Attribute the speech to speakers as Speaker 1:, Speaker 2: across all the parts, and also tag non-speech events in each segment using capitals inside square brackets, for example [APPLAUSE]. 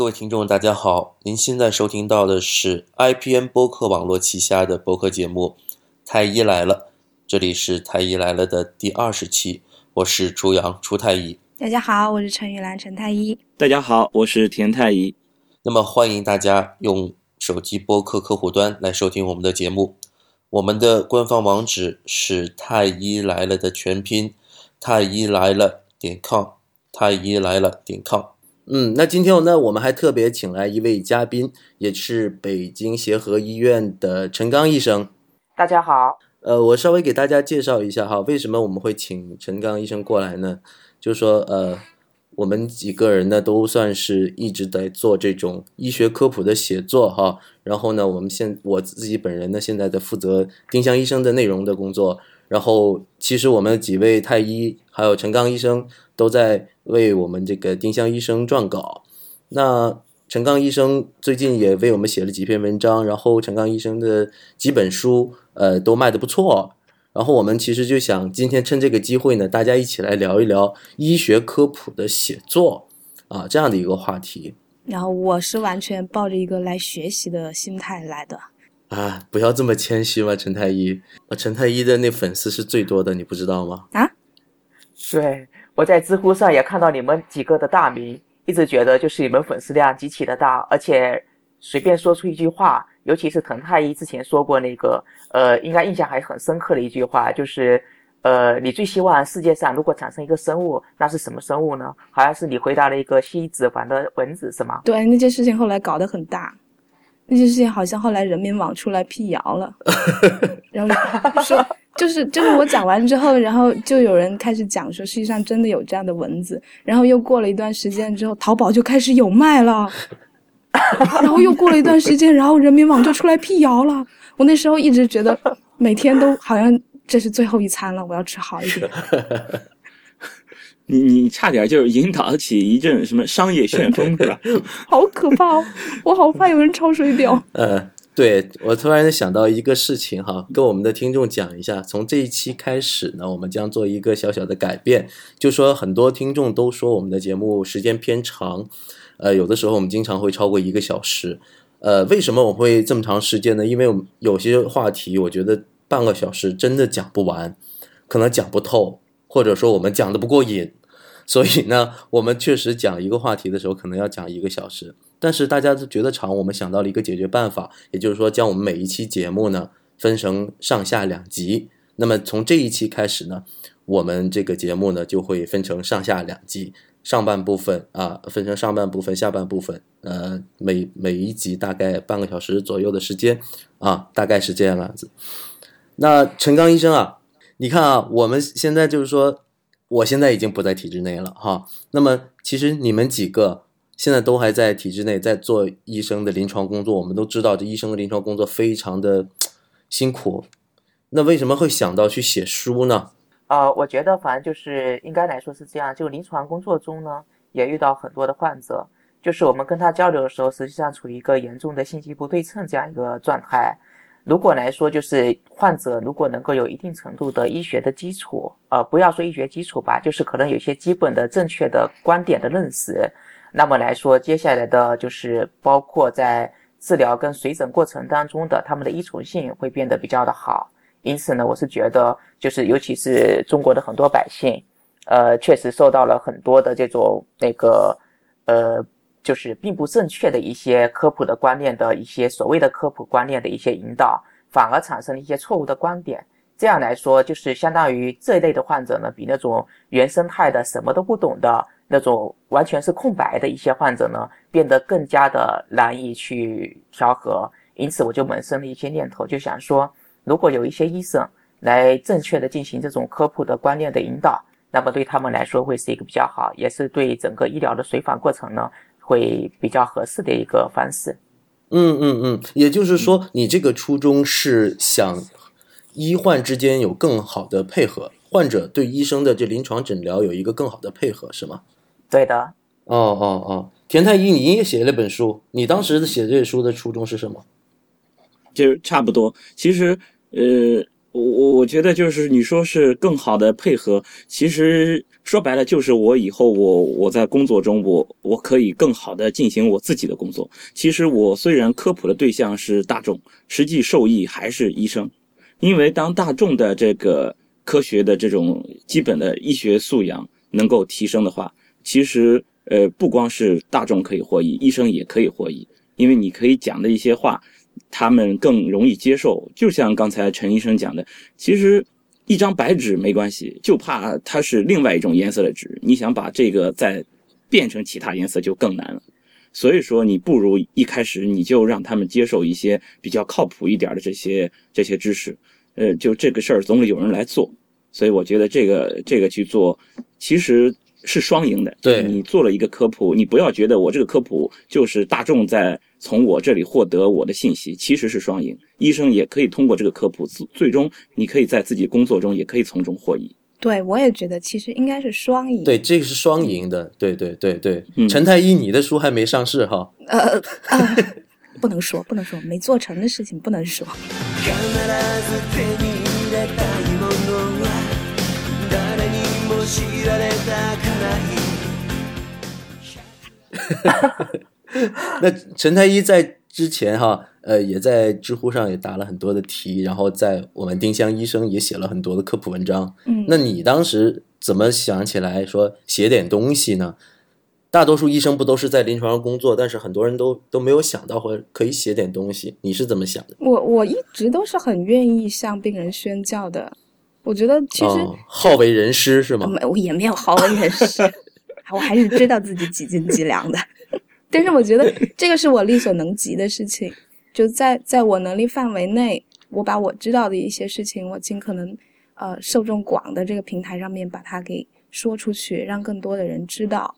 Speaker 1: 各位听众，大家好！您现在收听到的是 IPN 播客网络旗下的播客节目《太医来了》，这里是《太医来了》的第二十期，我是朱阳朱太医。
Speaker 2: 大家好，我是陈玉兰陈太医。
Speaker 3: 大家好，我是田太医。
Speaker 1: 那么欢迎大家用手机播客客户端来收听我们的节目。我们的官方网址是“太医来了”的全拼，太医来了点 com，太医来了点 com。嗯，那今天呢，我们还特别请来一位嘉宾，也是北京协和医院的陈刚医生。
Speaker 4: 大家好，
Speaker 1: 呃，我稍微给大家介绍一下哈，为什么我们会请陈刚医生过来呢？就是说，呃。我们几个人呢，都算是一直在做这种医学科普的写作哈。然后呢，我们现我自己本人呢，现在在负责丁香医生的内容的工作。然后，其实我们几位太医还有陈刚医生都在为我们这个丁香医生撰稿。那陈刚医生最近也为我们写了几篇文章，然后陈刚医生的几本书，呃，都卖的不错。然后我们其实就想今天趁这个机会呢，大家一起来聊一聊医学科普的写作啊这样的一个话题。
Speaker 2: 然后我是完全抱着一个来学习的心态来的。
Speaker 1: 啊，不要这么谦虚嘛，陈太医。陈太医的那粉丝是最多的，你不知道吗？
Speaker 2: 啊？
Speaker 4: 对，我在知乎上也看到你们几个的大名，一直觉得就是你们粉丝量极其的大，而且随便说出一句话。尤其是滕太医之前说过那个，呃，应该印象还很深刻的一句话，就是，呃，你最希望世界上如果产生一个生物，那是什么生物呢？好像是你回答了一个吸脂肪的蚊子，是吗？
Speaker 2: 对，那件事情后来搞得很大，那件事情好像后来人民网出来辟谣了，[LAUGHS] 然后说就是就是我讲完之后，然后就有人开始讲说，世界上真的有这样的蚊子，然后又过了一段时间之后，淘宝就开始有卖了。然后又过了一段时间，然后人民网就出来辟谣了。我那时候一直觉得，每天都好像这是最后一餐了，我要吃好一点。
Speaker 3: 你你差点就引导起一阵什么商业旋风是吧？[LAUGHS]
Speaker 2: 好可怕哦！我好怕有人抄水表。
Speaker 1: 呃，对我突然想到一个事情哈，跟我们的听众讲一下。从这一期开始呢，我们将做一个小小的改变，就说很多听众都说我们的节目时间偏长。呃，有的时候我们经常会超过一个小时，呃，为什么我会这么长时间呢？因为我们有些话题，我觉得半个小时真的讲不完，可能讲不透，或者说我们讲的不过瘾，所以呢，我们确实讲一个话题的时候，可能要讲一个小时。但是大家都觉得长，我们想到了一个解决办法，也就是说，将我们每一期节目呢分成上下两集。那么从这一期开始呢，我们这个节目呢就会分成上下两集。上半部分啊，分成上半部分、下半部分，呃，每每一集大概半个小时左右的时间，啊，大概是这样子。那陈刚医生啊，你看啊，我们现在就是说，我现在已经不在体制内了哈。那么其实你们几个现在都还在体制内，在做医生的临床工作。我们都知道，这医生的临床工作非常的辛苦。那为什么会想到去写书呢？
Speaker 4: 呃，我觉得反正就是应该来说是这样，就临床工作中呢，也遇到很多的患者，就是我们跟他交流的时候，实际上处于一个严重的信息不对称这样一个状态。如果来说，就是患者如果能够有一定程度的医学的基础，呃，不要说医学基础吧，就是可能有些基本的正确的观点的认识，那么来说，接下来的就是包括在治疗跟随诊过程当中的他们的依从性会变得比较的好。因此呢，我是觉得，就是尤其是中国的很多百姓，呃，确实受到了很多的这种那个，呃，就是并不正确的一些科普的观念的一些所谓的科普观念的一些引导，反而产生了一些错误的观点。这样来说，就是相当于这一类的患者呢，比那种原生态的什么都不懂的那种完全是空白的一些患者呢，变得更加的难以去调和。因此，我就萌生了一些念头，就想说。如果有一些医生来正确的进行这种科普的观念的引导，那么对他们来说会是一个比较好，也是对整个医疗的随访过程呢会比较合适的一个方式。
Speaker 1: 嗯嗯嗯，也就是说，你这个初衷是想医患之间有更好的配合，患者对医生的这临床诊疗有一个更好的配合，是吗？
Speaker 4: 对的。
Speaker 1: 哦哦哦，田太医，你也写了本书，你当时写这书的初衷是什么？
Speaker 3: 就是差不多，其实，呃，我我我觉得就是你说是更好的配合，其实说白了就是我以后我我在工作中我我可以更好的进行我自己的工作。其实我虽然科普的对象是大众，实际受益还是医生，因为当大众的这个科学的这种基本的医学素养能够提升的话，其实呃不光是大众可以获益，医生也可以获益，因为你可以讲的一些话。他们更容易接受，就像刚才陈医生讲的，其实一张白纸没关系，就怕它是另外一种颜色的纸，你想把这个再变成其他颜色就更难了。所以说，你不如一开始你就让他们接受一些比较靠谱一点的这些这些知识，呃，就这个事儿总得有人来做。所以我觉得这个这个去做，其实。是双赢的，
Speaker 1: 对
Speaker 3: 你做了一个科普，你不要觉得我这个科普就是大众在从我这里获得我的信息，其实是双赢。医生也可以通过这个科普，最最终你可以在自己工作中也可以从中获益。
Speaker 2: 对，我也觉得其实应该是双赢。
Speaker 1: 对，这个是双赢的。对对对对，
Speaker 3: 嗯
Speaker 1: 陈太医，你的书还没上市哈。
Speaker 2: 呃呃，不能说，不能说，没做成的事情不能说。
Speaker 5: も知られたくない
Speaker 1: 那陈太医在之前哈，呃，也在知乎上也答了很多的题，然后在我们丁香医生也写了很多的科普文章。
Speaker 2: 嗯，
Speaker 1: 那你当时怎么想起来说写点东西呢？大多数医生不都是在临床上工作，但是很多人都都没有想到或者可以写点东西。你是怎么想的？
Speaker 2: 我我一直都是很愿意向病人宣教的。 我觉得其实、
Speaker 1: 哦，好为人师是吗？
Speaker 2: 没，我也没有好为人师，[LAUGHS] 我还是知道自己几斤几两的。[LAUGHS] 但是我觉得这个是我力所能及的事情，就在在我能力范围内，我把我知道的一些事情，我尽可能呃受众广的这个平台上面把它给说出去，让更多的人知道。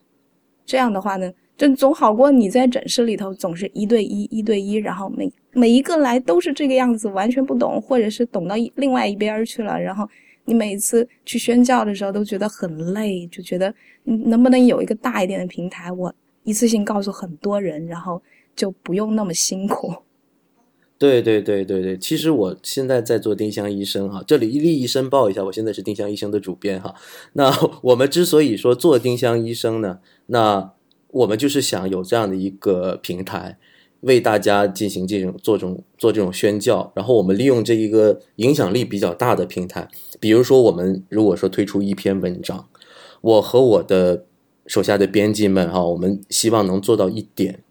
Speaker 2: 这样的话呢，总好过你在诊室里头总是一对一、一对一，然后每每一个来都是这个样子，完全不懂，或者是懂到另外一边去了，然后你每次去宣教的时候都觉得很累，就觉得能不能有一个大一点的平台，我一次性告诉很多人，然后就不用那么辛苦。[LAUGHS]
Speaker 1: 对对对对对，其实我现在在做丁香医生哈，这里利益申报一下，我现在是丁香医生的主编哈。那我们之所以说做丁香医生呢，那我们就是想有这样的一个平台，为大家进行这种做这种做这种宣教，然后我们利用这一个影响力比较大的平台，比如说我们如果说推出一篇文章，我和我的手下的编辑们哈，我们希望能做到一点。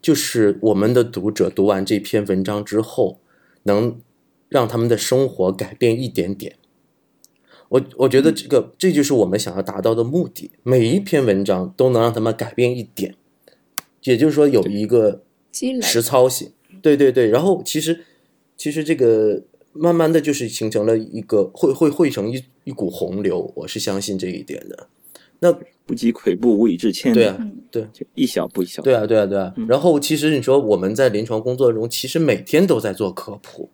Speaker 1: 就是我们的读者读完这篇文章之后，能让他们的生活改变一点点。我我觉得这个这就是我们想要达到的目的。每一篇文章都能让他们改变一点，也就是说有一个实操性。对对对，然后其实其实这个慢慢的就是形成了一个会会汇成一一股洪流，我是相信这一点的。那
Speaker 3: 不积跬步，无以至千里。
Speaker 1: 对啊，
Speaker 2: 嗯
Speaker 1: 对。
Speaker 3: 就一小步一小步。
Speaker 1: 对啊，对啊，对啊。
Speaker 3: 嗯
Speaker 1: 然后其实你说我们在临床工作中，其实每天都在做科普，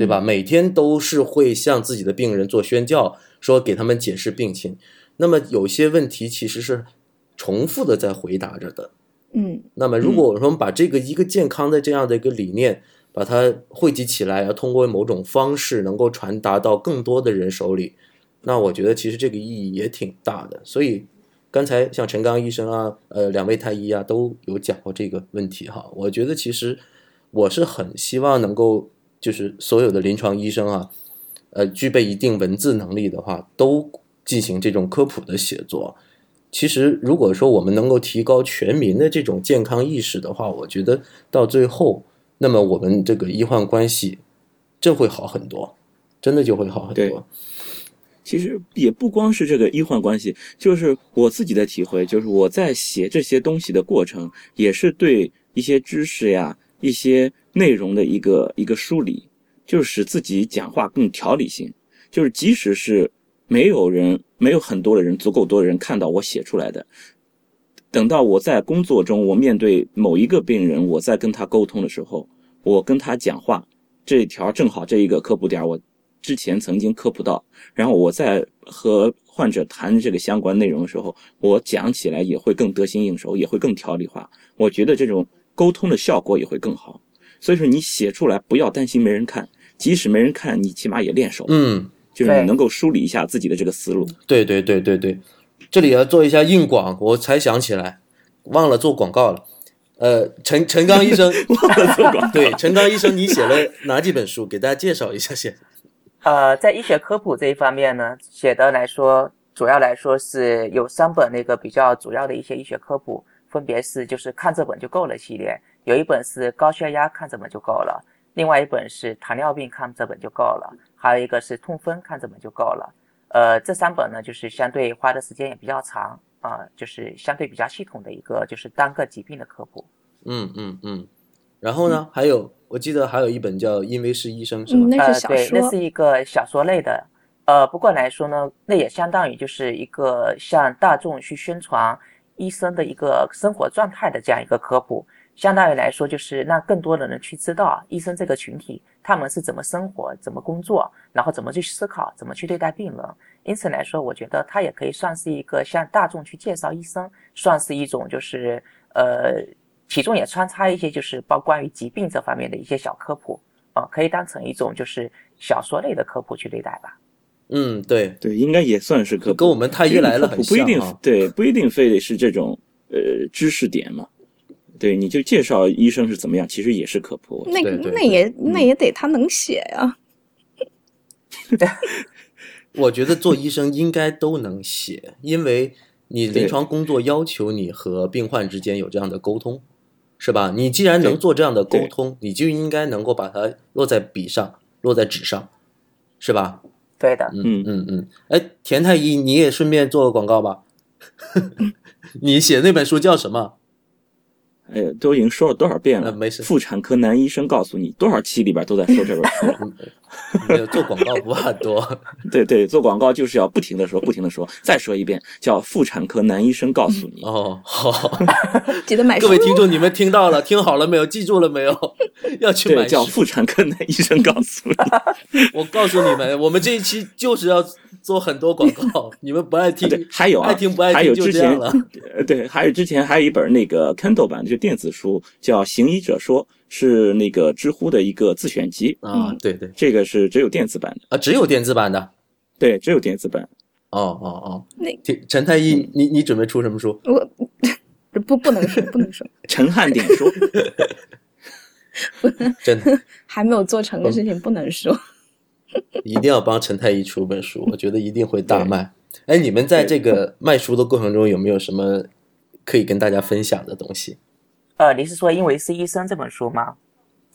Speaker 1: 对吧？每天都是会向自己的病人做宣教，说给他们解释病情。那么有些问题其实是重复的在回答着的。
Speaker 2: 嗯
Speaker 1: 那么如果我们把这个一个健康的这样的一个理念，把它汇集起来，要通过某种方式能够传达到更多的人手里，那我觉得其实这个意义也挺大的。所以刚才像陈刚医生啊，呃，两位太医啊都有讲过这个问题哈。我觉得其实我是很希望能够，就是所有的临床医生啊，呃，具备一定文字能力的话，都进行这种科普的写作。其实，如果说我们能够提高全民的这种健康意识的话，我觉得到最后，那么我们这个医患关系这会好很多，真的就会好很
Speaker 3: 对
Speaker 1: 多。
Speaker 3: 其实也不光是这个医患关系，就是我自己的体会，就是我在写这些东西的过程，也是对一些知识呀、一些内容的一个一个梳理，就是使自己讲话更条理性。就是即使是没有人、没有很多的人、足够多的人看到我写出来的，等到我在工作中，我面对某一个病人，我在跟他沟通的时候，我跟他讲话，这一条正好这一个科普点我之前曾经科普到，然后我在和患者谈这个相关内容的时候，我讲起来也会更得心应手，也会更条理化。我觉得这种沟通的效果也会更好。所以说，你写出来不要担心没人看，即使没人看，你起码也练手，
Speaker 1: 嗯，
Speaker 3: 就是你能够梳理一下自己的这个思路。
Speaker 1: 对对对对对，这里要做一下硬广，我才想起来，忘了做广告了。呃，陈陈刚医生，[LAUGHS]
Speaker 3: 忘了做广告
Speaker 1: 对，陈刚医生，你写了哪几本书？给大家介绍一下先。
Speaker 4: 呃，在医学科普这一方面呢，写的来说，主要来说是有三本那个比较主要的一些医学科普，分别是就是看这本就够了系列，有一本是高血压看这本就够了，另外一本是糖尿病看这本就够了，还有一个是痛风看这本就够了。呃，这三本呢，就是相对花的时间也比较长啊、就是相对比较系统的一个就是单个疾病的科普。
Speaker 1: 嗯嗯嗯。然后呢，还有我记得还有一本叫《因为是医生》，是吗？
Speaker 2: 嗯，那
Speaker 4: 呃，
Speaker 2: 是小
Speaker 4: 对，那是，一个小说类的。呃，不过来说呢，那也相当于就是一个向大众去宣传医生的一个生活状态的这样一个科普。相当于来说，就是让更多的人去知道医生这个群体他们是怎么生活、怎么工作，然后怎么去思考、怎么去对待病人。因此来说，我觉得它也可以算是一个向大众去介绍医生，算是一种就是呃，其中也穿插一些就是包关于疾病这方面的一些小科普。啊、可以当成一种就是小说类的科普去对待吧。
Speaker 1: 嗯，对，
Speaker 3: 对，应该也算是科普。
Speaker 1: 跟我们太医来了很
Speaker 3: 不一定对，不一定非得是这种呃知识点嘛。对，你就介绍医生是怎么样，其实也是科普。
Speaker 2: 那那也那也得他能写呀。[LAUGHS]
Speaker 1: 我觉得做医生应该都能写，因为你临床工作要求你和病患之间有这样的沟通，是吧？你既然能做这样的沟通，你就应该能够把它落在笔上，落在纸上，是吧？
Speaker 4: 对的，
Speaker 1: 嗯嗯嗯。哎，田太医，你也顺便做个广告吧。[LAUGHS] 你写那本书叫什么？
Speaker 3: 哎，都已经说了多少遍了？
Speaker 1: 呃没事
Speaker 3: 妇产科男医生告诉你，多少期里边都在说这本书。[LAUGHS]
Speaker 1: 没有做广告不怕多。
Speaker 3: 对对，做广告就是要不停的说，不停的说。再说一遍，叫妇产科男医生告诉你。
Speaker 1: 哦，好，[LAUGHS]
Speaker 2: 记得买
Speaker 1: 各位听众，你们听到了，听好了没有？记住了没有？要去买，
Speaker 3: 叫。妇产科男医生告诉你。[LAUGHS]
Speaker 1: 我告诉你们，我们这一期就是要做很多广告，[LAUGHS] 你们不爱听，
Speaker 3: 对，还有啊，
Speaker 1: 爱听不爱
Speaker 3: 还有
Speaker 1: 听就
Speaker 3: 之前
Speaker 1: 这样了。
Speaker 3: 呃，对，还有之前还有一本那个 Kindle 版的，就电子书，叫《行医者说》，是那个知乎的一个自选集。
Speaker 1: 啊，对对
Speaker 3: 这个是只有电子版的，
Speaker 1: 啊，只有电子版的。
Speaker 3: 对，只有电子版。
Speaker 1: 哦哦哦，
Speaker 2: 那
Speaker 1: 陈太医，你你准备出什么书？
Speaker 2: 我不不能说不能说，[LAUGHS]
Speaker 3: 陈汉典说，[LAUGHS]
Speaker 1: 真的
Speaker 2: 还没有做成的事情不能说。[LAUGHS]
Speaker 1: 一定要帮陈太医出本书，[LAUGHS] 我觉得一定会大卖。哎，你们在这个卖书的过程中有没有什么可以跟大家分享的东西？
Speaker 4: 呃，你是说《因为是医生》这本书吗？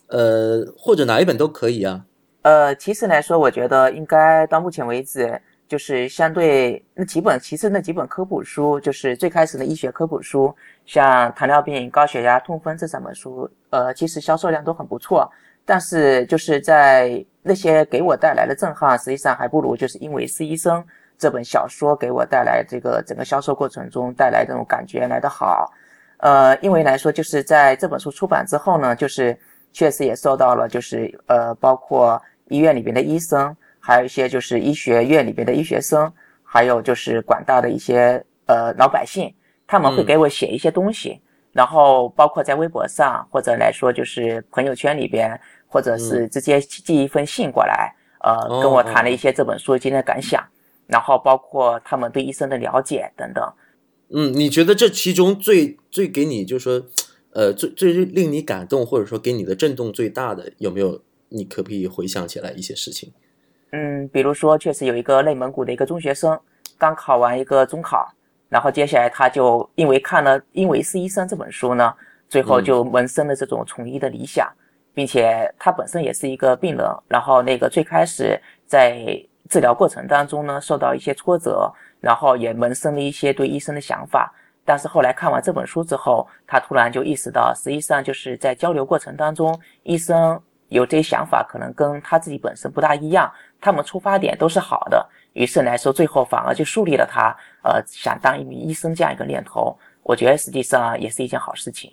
Speaker 1: 呃，或者哪一本都可以啊。
Speaker 4: 呃，其实来说，我觉得应该到目前为止，就是相对那几本，其实那几本科普书，就是最开始的医学科普书，像糖尿病、高血压、痛风这三本书，呃，其实销售量都很不错。但是就是在那些给我带来的震撼，实际上还不如就是因为是医生这本小说给我带来这个整个销售过程中带来这种感觉来得好。呃，因为来说就是在这本书出版之后呢，就是确实也受到了就是呃包括医院里边的医生，还有一些就是医学院里边的医学生，还有就是广大的一些呃老百姓，他们会
Speaker 1: 嗯
Speaker 4: 给我写一些东西，然后包括在微博上或者来说就是朋友圈里边，或者是直接寄一封信过来，呃，
Speaker 1: 哦
Speaker 4: 跟我谈了一些这本书今天的感想，然后包括他们对医生的了解等等。
Speaker 1: 嗯，你觉得这其中最最给你就是说，呃，最最令你感动，或者说给你的震动最大的，有没有？你可不可以回想起来一些事情？
Speaker 4: 嗯，比如说，确实有一个内蒙古的一个中学生，刚考完一个中考，然后接下来他就因为看了《因为是医生》这本书呢，最后就萌生了这种从医的理想，并且他本身也是一个病人，然后那个最开始在治疗过程当中呢，受到一些挫折，然后也萌生了一些对医生的想法。但是后来看完这本书之后，他突然就意识到，实际上就是在交流过程当中，医生有这些想法，可能跟他自己本身不大一样，他们出发点都是好的，于是来说，最后反而就树立了他呃想当一名医生这样一个念头。我觉得实际上也是一件好事情。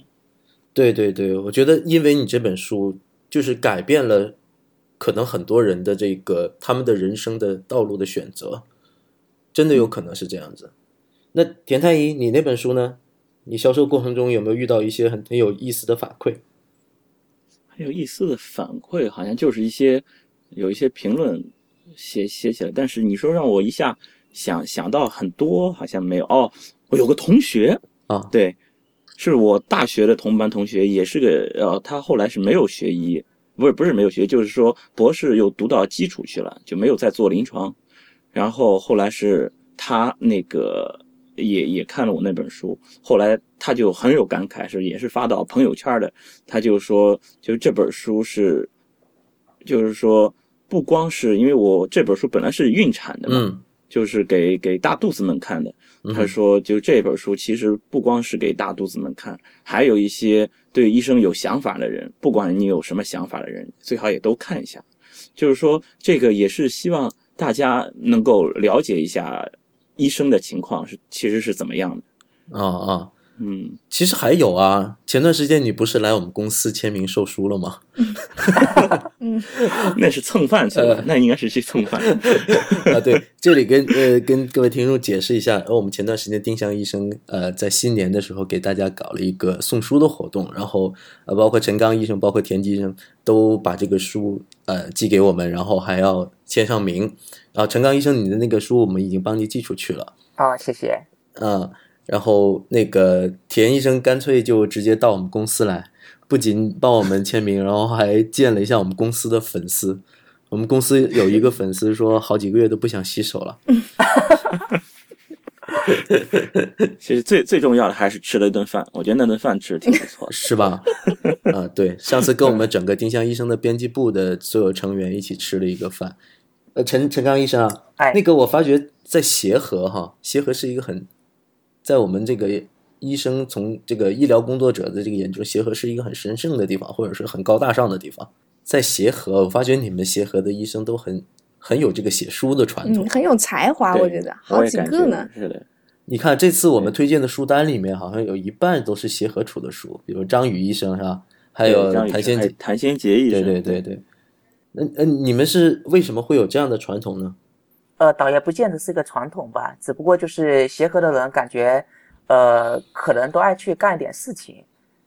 Speaker 1: 对对对，我觉得因为你这本书就是改变了可能很多人的这个他们的人生的道路的选择，真的有可能是这样子。那田太医，你那本书呢？你销售过程中有没有遇到一些很很有意思的反馈？
Speaker 3: 很有意思的反馈，好像就是一些有一些评论写写起来，但是你说让我一下想想到很多，好像没有。哦，我有个同学
Speaker 1: 啊
Speaker 3: 对，是我大学的同班同学，也是个呃，他后来是没有学医，不是不是没有学，就是说博士又读到基础去了，就没有再做临床。然后后来是他那个也也看了我那本书，后来他就很有感慨，是也是发到朋友圈的，他就说，就这本书是，就是说不光是因为我这本书本来是孕产的嘛，
Speaker 1: 嗯
Speaker 3: 就是给给大肚子们看的。
Speaker 1: 嗯
Speaker 3: 他说，就这本书其实不光是给大肚子们看，还有一些对医生有想法的人，不管你有什么想法的人，最好也都看一下。就是说，这个也是希望大家能够了解一下医生的情况是其实是怎么样的。
Speaker 1: 啊啊，
Speaker 3: 嗯，
Speaker 1: 其实还有啊，前段时间你不是来我们公司签名售书了吗？[LAUGHS]
Speaker 3: 那是蹭饭去了，那应该是去蹭饭。[LAUGHS]
Speaker 1: 啊，对，这里跟呃跟各位听众解释一下，呃，我们前段时间丁香医生呃在新年的时候给大家搞了一个送书的活动，然后呃包括陈刚医生，包括田鸡医生都把这个书呃寄给我们，然后还要签上名。然后陈刚医生，你的那个书我们已经帮你寄出去了，
Speaker 4: 哦，谢谢。
Speaker 1: 嗯，然后那个田医生干脆就直接到我们公司来，不仅帮我们签名，然后还见了一下我们公司的粉丝。我们公司有一个粉丝说，好几个月都不想洗手了。[LAUGHS]
Speaker 3: 其实最最重要的还是吃了一顿饭，我觉得那顿饭吃的挺不错的。
Speaker 1: 是吧？啊，对，上次跟我们整个丁香医生的编辑部的所有成员一起吃了一个饭。呃，陈陈刚医生啊，
Speaker 4: 哎，
Speaker 1: 那个我发觉在协和哈，协和是一个很，在我们这个医生从这个医疗工作者的这个眼中，协和是一个很神圣的地方，或者是很高大上的地方。在协和，我发觉你们协和的医生都很很有这个写书的传统
Speaker 2: 嗯，。很有才华，我觉得好几个呢。
Speaker 3: 是的，
Speaker 1: 你看这次我们推荐的书单里面，好像有一半都是协和出的书，比如张宇医生是吧？还有谭先杰，
Speaker 3: 谭先杰医
Speaker 1: 对
Speaker 3: 生，
Speaker 1: 对对对对。那呃，你们是为什么会有这样的传统呢？
Speaker 4: 呃，倒也不见得是个传统吧，只不过就是协和的人感觉，呃，可能都爱去干一点事情，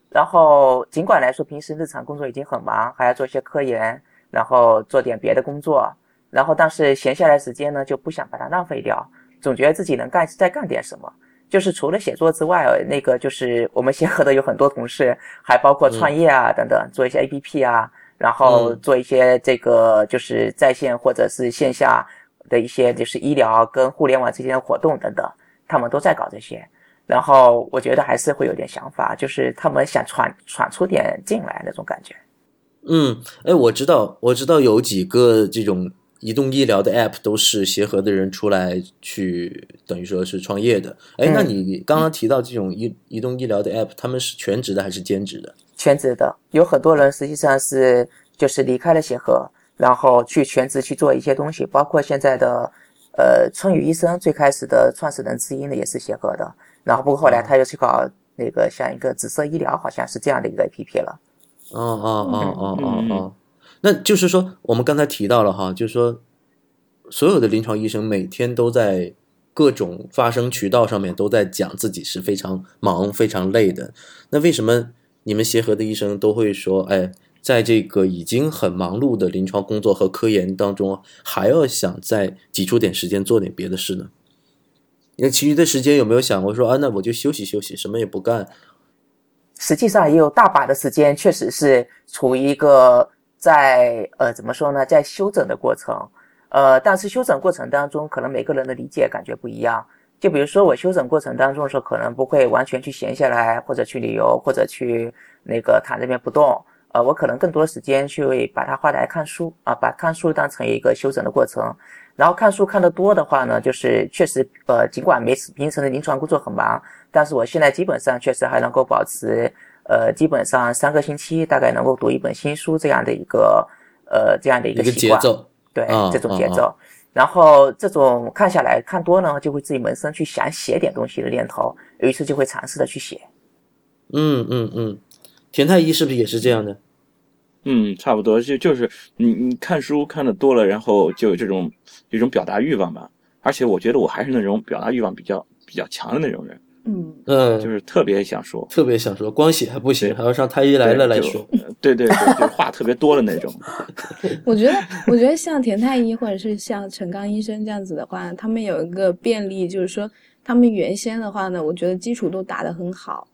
Speaker 4: 然后尽管来说平时日常工作已经很忙，还要做一些科研，然后做点别的工作，然后但是闲下来时间呢就不想把它浪费掉，总觉得自己能干再干点什么。就是除了写作之外，呃那个就是我们协和的有很多同事，还包括创业啊等等，做一些 APP 啊，然后
Speaker 1: 嗯。
Speaker 4: 做一些这个就是在线或者是线下的一些就是医疗跟互联网之间的活动等等，他们都在搞这些。然后我觉得还是会有点想法，就是他们想闯闯出点进来那种感觉。
Speaker 1: 嗯，哎，我知道，我知道有几个这种移动医疗的 App 都是协和的人出来去，等于说是创业的。哎，那
Speaker 4: 嗯
Speaker 1: 你刚刚提到这种移移动医疗的 App，他们是全职的还是兼职的？
Speaker 4: 全职的，有很多人实际上是就是离开了协和，然后去全职去做一些东西，包括现在的呃春雨医生最开始的创始人之一呢也是协和的，然后不过后来他又去搞那个像一个紫色医疗，好像是这样的一个 APP 了。
Speaker 1: 哦哦哦哦哦
Speaker 3: 嗯
Speaker 1: 哦，那就是说，我们刚才提到了哈，就是说，所有的临床医生每天都在各种发声渠道上面都在讲自己是非常忙、非常累的。那为什么你们协和的医生都会说，哎，在这个已经很忙碌的临床工作和科研当中，还要想再挤出点时间做点别的事呢？那其余的时间有没有想过说啊，那我就休息休息，什么也不干？
Speaker 4: 实际上也有大把的时间，确实是处于一个在呃怎么说呢，在休整的过程。呃，但是休整过程当中，可能每个人的理解感觉不一样。就比如说我休整过程当中的时候，可能不会完全去闲下来，或者去旅游，或者去那个躺这边不动。呃，我可能更多的时间去把它花来看书啊，把看书当成一个休整的过程。然后看书看得多的话呢，就是确实呃，尽管没平时的临床工作很忙，但是我现在基本上确实还能够保持呃，基本上三个星期大概能够读一本新书这样的一个呃这样的一
Speaker 1: 一个
Speaker 4: 个习惯。
Speaker 1: 节奏，
Speaker 4: 对、
Speaker 1: 啊
Speaker 4: 这种节
Speaker 1: 啊
Speaker 4: 奏。然后这种看下来看多呢，就会自己萌生去想写点东西的念头，于是就会尝试的去写。
Speaker 1: 嗯嗯嗯，田太医是不是也是这样的？
Speaker 3: 嗯，差不多，就就是你你看书看的多了，然后就有这种这种表达欲望吧。而且我觉得我还是那种表达欲望比较比较强的那种人。
Speaker 2: 嗯，
Speaker 1: 嗯，
Speaker 3: 就是特别想说。
Speaker 1: 特别想说，光写还不行，还要上太医来了来说。
Speaker 3: 对对对，就话特别多的那种。[LAUGHS]
Speaker 2: 我觉得，我觉得像田太医或者是像陈刚医生这样子的话，他们有一个便利，就是说他们原先的话呢，我觉得基础都打得很好，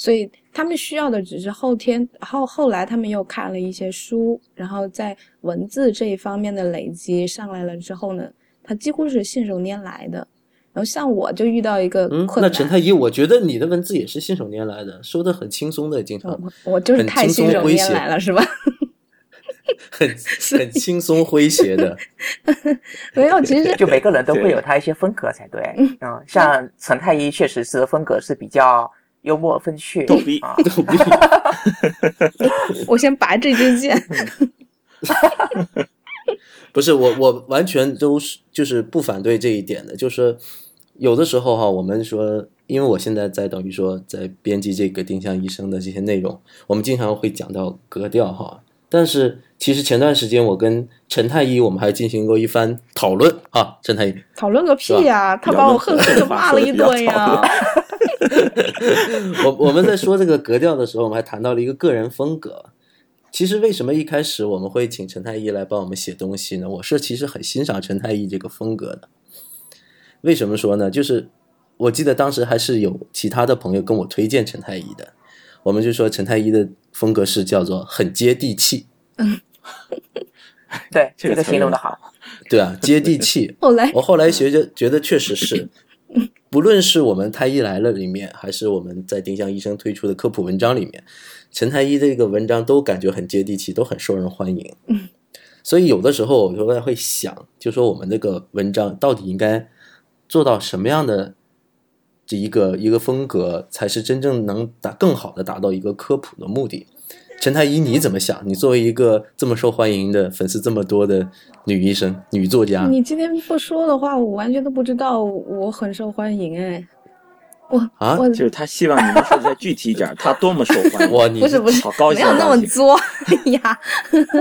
Speaker 2: 所以他们需要的只是后天后后来他们又看了一些书，然后在文字这一方面的累积上来了之后呢，他几乎是信手拈来的。然后像我就遇到一个
Speaker 1: 嗯，
Speaker 2: 困难，
Speaker 1: 那陈太医，我觉得你的文字也是信手拈来的，说的很轻松的，经常
Speaker 2: 我我就是太信手
Speaker 1: 松诙谐
Speaker 2: 拈来了，是吧？[LAUGHS]
Speaker 1: 很 [LAUGHS] 很轻松诙谐的。[LAUGHS]
Speaker 2: 没有，其实
Speaker 4: 就每个人都会有他一些风格才对。嗯，像陈太医确实是风格是比较幽默风趣，
Speaker 3: 逗逼
Speaker 4: 啊。[LAUGHS] [LAUGHS]
Speaker 2: 我先拔这支箭。[LAUGHS]
Speaker 1: 不是我，我完全都是就是不反对这一点的，就是有的时候哈，我们说，因为我现在在等于说在编辑这个丁香医生的这些内容，我们经常会讲到格调哈，但是其实前段时间我跟陈太医我们还进行过一番讨论啊，陈太医，
Speaker 2: 讨论个屁呀、他把我恨恨的骂了一顿呀。[LAUGHS]
Speaker 1: 我我们在说这个格调的时候，我们还谈到了一个个人风格。其实为什么一开始我们会请陈太医来帮我们写东西呢？我是其实很欣赏陈太医这个风格的。为什么说呢？就是我记得当时还是有其他的朋友跟我推荐陈太医的，我们就说陈太医的风格是叫做很接地气，嗯
Speaker 4: 对，这个形容的好。
Speaker 1: 对啊，接地气。[LAUGHS]
Speaker 2: 后来
Speaker 1: 我后来学着觉得确实是，[LAUGHS] 不论是我们《太医来了》里面，还是我们在丁香医生推出的科普文章里面，陈太医这个文章都感觉很接地气，都很受人欢迎。
Speaker 2: 嗯，
Speaker 1: 所以有的时候我就会想，就说我们这个文章到底应该做到什么样的这一个一个风格，才是真正能达更好的达到一个科普的目的。陈太医，你怎么想？你作为一个这么受欢迎的、粉丝这么多的女医生、女作家，
Speaker 2: 你今天不说的话，我完全都不知道我很受欢迎哎。我
Speaker 1: 啊
Speaker 2: 我
Speaker 3: 就是他希望你们说的再具体一点，他多么受欢迎。[LAUGHS]
Speaker 1: 哇，你
Speaker 2: 不是不是
Speaker 3: 好高兴
Speaker 2: 没有那么作呀，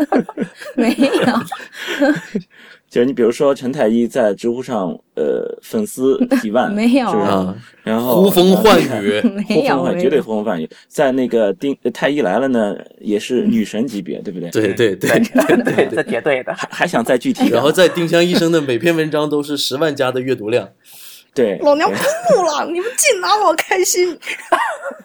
Speaker 2: [LAUGHS] 没有
Speaker 3: 就是你比如说陈太医在知乎上，呃，粉丝 [LAUGHS] 几万，
Speaker 2: 没有
Speaker 3: 是不是？
Speaker 1: 啊，
Speaker 3: 然后
Speaker 1: 呼风唤雨，
Speaker 2: 没 [LAUGHS]
Speaker 3: 呼风
Speaker 2: 有没
Speaker 3: 唤雨，绝对，呼风唤雨。在那个丁呃太医来了呢，也是女神级别，对不对？
Speaker 1: 对对对
Speaker 4: 对
Speaker 1: 对
Speaker 4: 对，这绝对的。
Speaker 3: 还还想再具体，
Speaker 1: 然后在丁香医生的每篇文章都是十万加的阅读量，
Speaker 3: 对
Speaker 2: 老娘
Speaker 3: 对
Speaker 2: 哭了，你们净拿我开心。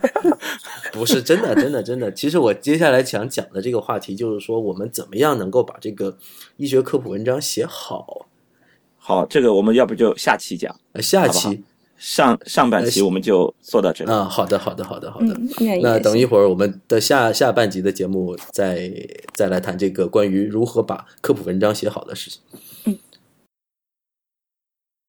Speaker 2: [LAUGHS]
Speaker 1: 不是真的，真的，真的。其实我接下来想讲的这个话题就是说，我们怎么样能够把这个医学科普文章写好。
Speaker 3: 好，这个我们要不就下期讲，
Speaker 1: 呃下
Speaker 3: 好好
Speaker 1: 期
Speaker 3: 上上半期我们就做到这里。
Speaker 1: 啊，好的，好的，好的，好的。
Speaker 2: 嗯，那
Speaker 1: 等一会儿我们的下下半集的节目再再来谈这个关于如何把科普文章写好的事情。